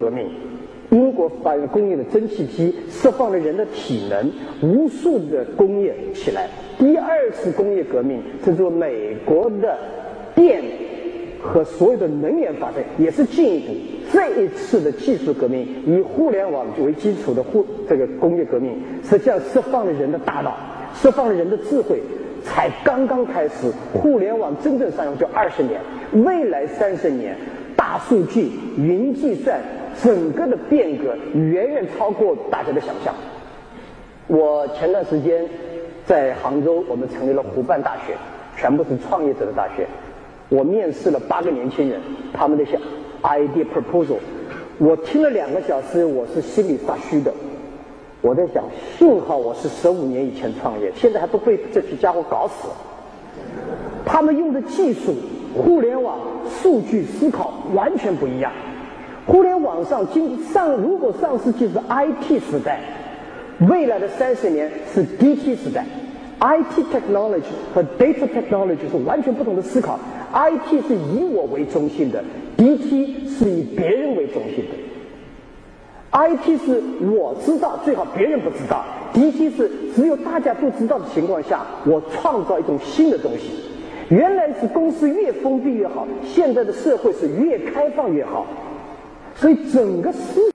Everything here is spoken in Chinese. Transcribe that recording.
革命，英国发明工业的蒸汽机，释放了人的体能，无数的工业起来。第二次工业革命，这是美国的电和所有的能源发展也是进一步。这一次的技术革命，以互联网为基础的互这个工业革命，实际上释放了人的大脑，释放了人的智慧，才刚刚开始。互联网真正上用就二十年，未来三十年，大数据、云计算。整个的变革远远超过大家的想象。我前段时间在杭州，我们成立了湖畔大学，全部是创业者的大学。我面试了八个年轻人，他们那些 idea proposal，我听了两个小时，我是心里发虚的。我在想，幸好我是十五年以前创业，现在还不被这批家伙搞死。他们用的技术，互联网、数据思考完全不一样。互联网上经上，如果上世纪是 IT 时代，未来的三十年是 DT 时代。IT technology 和 data technology 是完全不同的思考。IT 是以我为中心的，DT 是以别人为中心的。IT 是我知道，最好别人不知道；DT 是只有大家都知道的情况下，我创造一种新的东西。原来是公司越封闭越好，现在的社会是越开放越好。所以整个世